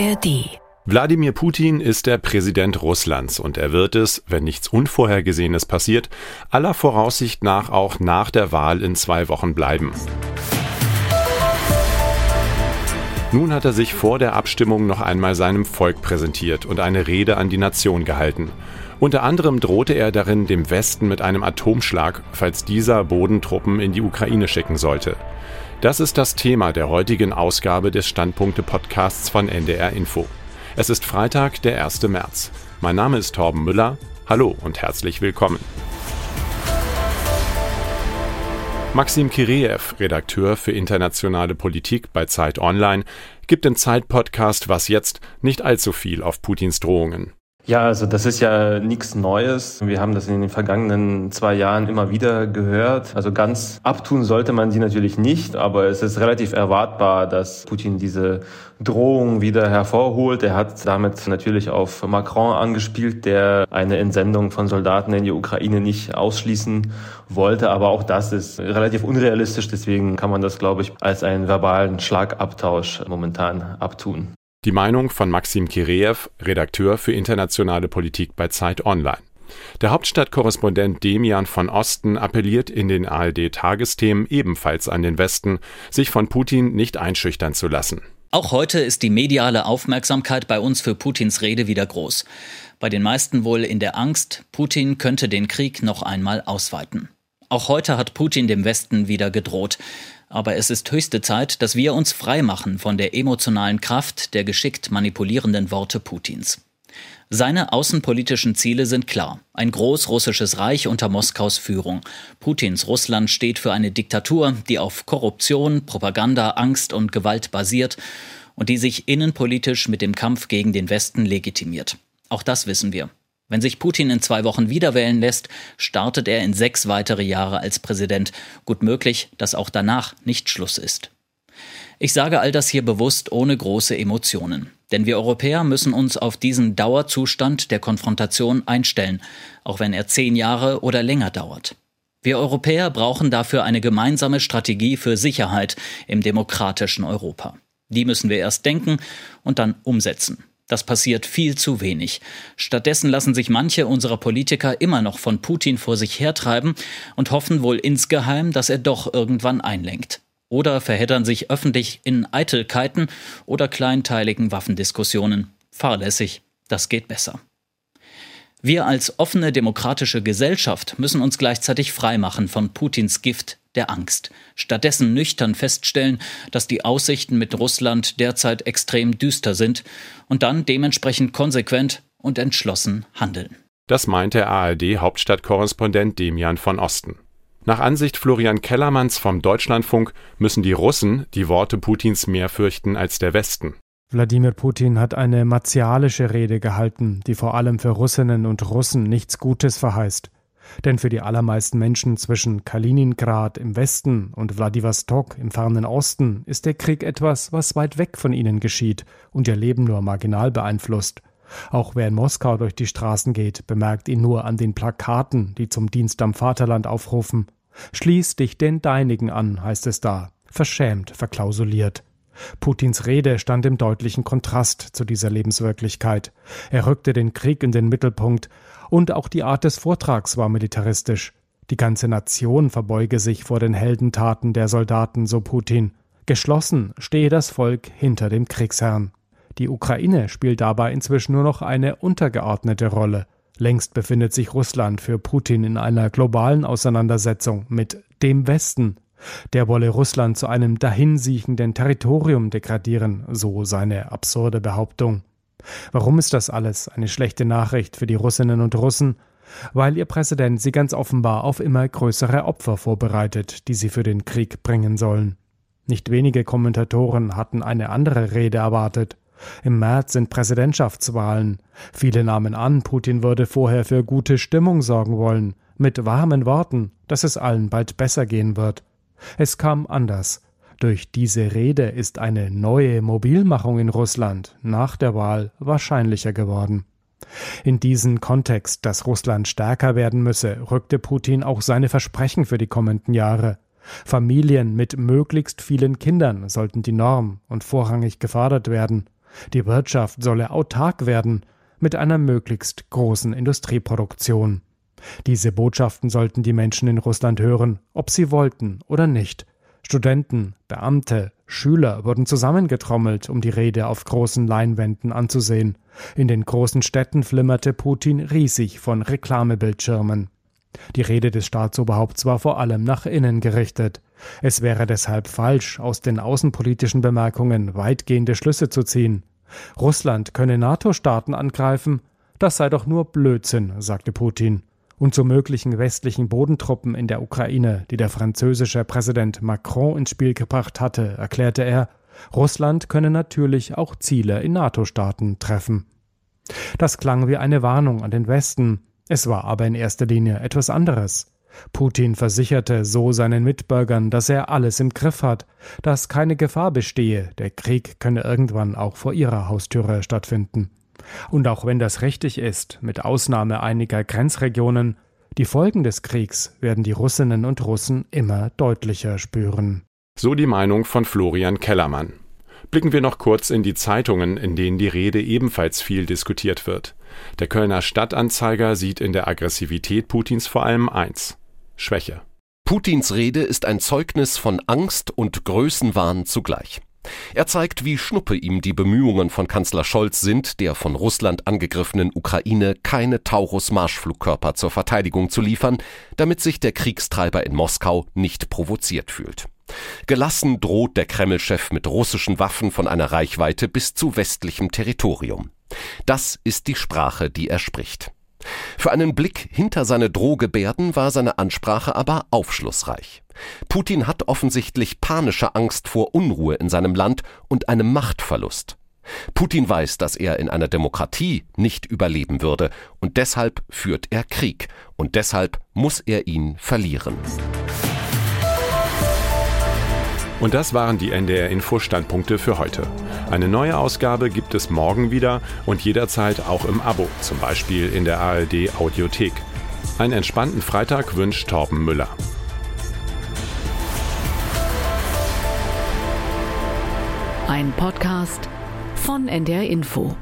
ARD. Wladimir Putin ist der Präsident Russlands und er wird es, wenn nichts Unvorhergesehenes passiert, aller Voraussicht nach auch nach der Wahl in zwei Wochen bleiben. Nun hat er sich vor der Abstimmung noch einmal seinem Volk präsentiert und eine Rede an die Nation gehalten. Unter anderem drohte er darin dem Westen mit einem Atomschlag, falls dieser Bodentruppen in die Ukraine schicken sollte. Das ist das Thema der heutigen Ausgabe des Standpunkte-Podcasts von NDR Info. Es ist Freitag, der 1. März. Mein Name ist Torben Müller. Hallo und herzlich willkommen. Maxim Kireev, Redakteur für internationale Politik bei Zeit Online, gibt im Zeit-Podcast Was jetzt nicht allzu viel auf Putins Drohungen. Ja, also das ist ja nichts Neues. Wir haben das in den vergangenen zwei Jahren immer wieder gehört. Also ganz abtun sollte man sie natürlich nicht, aber es ist relativ erwartbar, dass Putin diese Drohung wieder hervorholt. Er hat damit natürlich auf Macron angespielt, der eine Entsendung von Soldaten in die Ukraine nicht ausschließen wollte. Aber auch das ist relativ unrealistisch. Deswegen kann man das, glaube ich, als einen verbalen Schlagabtausch momentan abtun. Die Meinung von Maxim Kireev, Redakteur für internationale Politik bei Zeit Online. Der Hauptstadtkorrespondent Demian von Osten appelliert in den ARD-Tagesthemen ebenfalls an den Westen, sich von Putin nicht einschüchtern zu lassen. Auch heute ist die mediale Aufmerksamkeit bei uns für Putins Rede wieder groß. Bei den meisten wohl in der Angst, Putin könnte den Krieg noch einmal ausweiten. Auch heute hat Putin dem Westen wieder gedroht. Aber es ist höchste Zeit, dass wir uns freimachen von der emotionalen Kraft der geschickt manipulierenden Worte Putins. Seine außenpolitischen Ziele sind klar. Ein großrussisches Reich unter Moskaus Führung. Putins Russland steht für eine Diktatur, die auf Korruption, Propaganda, Angst und Gewalt basiert und die sich innenpolitisch mit dem Kampf gegen den Westen legitimiert. Auch das wissen wir. Wenn sich Putin in zwei Wochen wiederwählen lässt, startet er in sechs weitere Jahre als Präsident. Gut möglich, dass auch danach nicht Schluss ist. Ich sage all das hier bewusst ohne große Emotionen. Denn wir Europäer müssen uns auf diesen Dauerzustand der Konfrontation einstellen, auch wenn er zehn Jahre oder länger dauert. Wir Europäer brauchen dafür eine gemeinsame Strategie für Sicherheit im demokratischen Europa. Die müssen wir erst denken und dann umsetzen. Das passiert viel zu wenig. Stattdessen lassen sich manche unserer Politiker immer noch von Putin vor sich hertreiben und hoffen wohl insgeheim, dass er doch irgendwann einlenkt. Oder verheddern sich öffentlich in Eitelkeiten oder kleinteiligen Waffendiskussionen. Fahrlässig, das geht besser. Wir als offene demokratische Gesellschaft müssen uns gleichzeitig freimachen von Putins Gift der Angst. Stattdessen nüchtern feststellen, dass die Aussichten mit Russland derzeit extrem düster sind und dann dementsprechend konsequent und entschlossen handeln. Das meint der ARD-Hauptstadtkorrespondent Demian von Osten. Nach Ansicht Florian Kellermanns vom Deutschlandfunk müssen die Russen die Worte Putins mehr fürchten als der Westen. Wladimir Putin hat eine martialische Rede gehalten, die vor allem für Russinnen und Russen nichts Gutes verheißt. Denn für die allermeisten Menschen zwischen Kaliningrad im Westen und Wladiwostok im fernen Osten ist der Krieg etwas, was weit weg von ihnen geschieht und ihr Leben nur marginal beeinflusst. Auch wer in Moskau durch die Straßen geht, bemerkt ihn nur an den Plakaten, die zum Dienst am Vaterland aufrufen. Schließ dich den Deinigen an, heißt es da, verschämt verklausuliert. Putins Rede stand im deutlichen Kontrast zu dieser Lebenswirklichkeit. Er rückte den Krieg in den Mittelpunkt, und auch die Art des Vortrags war militaristisch. Die ganze Nation verbeuge sich vor den Heldentaten der Soldaten, so Putin. Geschlossen stehe das Volk hinter dem Kriegsherrn. Die Ukraine spielt dabei inzwischen nur noch eine untergeordnete Rolle. Längst befindet sich Russland für Putin in einer globalen Auseinandersetzung mit dem Westen, der wolle Russland zu einem dahinsiechenden Territorium degradieren, so seine absurde Behauptung. Warum ist das alles eine schlechte Nachricht für die Russinnen und Russen? Weil ihr Präsident sie ganz offenbar auf immer größere Opfer vorbereitet, die sie für den Krieg bringen sollen. Nicht wenige Kommentatoren hatten eine andere Rede erwartet. Im März sind Präsidentschaftswahlen. Viele nahmen an, Putin würde vorher für gute Stimmung sorgen wollen, mit warmen Worten, dass es allen bald besser gehen wird. Es kam anders. Durch diese Rede ist eine neue Mobilmachung in Russland nach der Wahl wahrscheinlicher geworden. In diesen Kontext, dass Russland stärker werden müsse, rückte Putin auch seine Versprechen für die kommenden Jahre. Familien mit möglichst vielen Kindern sollten die Norm und vorrangig gefördert werden. Die Wirtschaft solle autark werden mit einer möglichst großen Industrieproduktion. Diese Botschaften sollten die Menschen in Russland hören, ob sie wollten oder nicht. Studenten, Beamte, Schüler wurden zusammengetrommelt, um die Rede auf großen Leinwänden anzusehen. In den großen Städten flimmerte Putin riesig von Reklamebildschirmen. Die Rede des Staatsoberhaupts war vor allem nach innen gerichtet. Es wäre deshalb falsch, aus den außenpolitischen Bemerkungen weitgehende Schlüsse zu ziehen. Russland könne NATO-Staaten angreifen, das sei doch nur Blödsinn, sagte Putin. Und zu möglichen westlichen Bodentruppen in der Ukraine, die der französische Präsident Macron ins Spiel gebracht hatte, erklärte er, Russland könne natürlich auch Ziele in NATO-Staaten treffen. Das klang wie eine Warnung an den Westen, es war aber in erster Linie etwas anderes. Putin versicherte so seinen Mitbürgern, dass er alles im Griff hat, dass keine Gefahr bestehe, der Krieg könne irgendwann auch vor ihrer Haustüre stattfinden. Und auch wenn das richtig ist, mit Ausnahme einiger Grenzregionen, die Folgen des Kriegs werden die Russinnen und Russen immer deutlicher spüren. So die Meinung von Florian Kellermann. Blicken wir noch kurz in die Zeitungen, in denen die Rede ebenfalls viel diskutiert wird. Der Kölner Stadtanzeiger sieht in der Aggressivität Putins vor allem eins Schwäche. Putins Rede ist ein Zeugnis von Angst und Größenwahn zugleich. Er zeigt, wie schnuppe ihm die Bemühungen von Kanzler Scholz sind, der von Russland angegriffenen Ukraine keine Taurus-Marschflugkörper zur Verteidigung zu liefern, damit sich der Kriegstreiber in Moskau nicht provoziert fühlt. Gelassen droht der Kreml-Chef mit russischen Waffen von einer Reichweite bis zu westlichem Territorium. Das ist die Sprache, die er spricht. Für einen Blick hinter seine Drohgebärden war seine Ansprache aber aufschlussreich. Putin hat offensichtlich panische Angst vor Unruhe in seinem Land und einem Machtverlust. Putin weiß, dass er in einer Demokratie nicht überleben würde, und deshalb führt er Krieg, und deshalb muss er ihn verlieren. Und das waren die NDR Info Standpunkte für heute. Eine neue Ausgabe gibt es morgen wieder und jederzeit auch im Abo, zum Beispiel in der ARD Audiothek. Einen entspannten Freitag wünscht Torben Müller. Ein Podcast von NDR Info.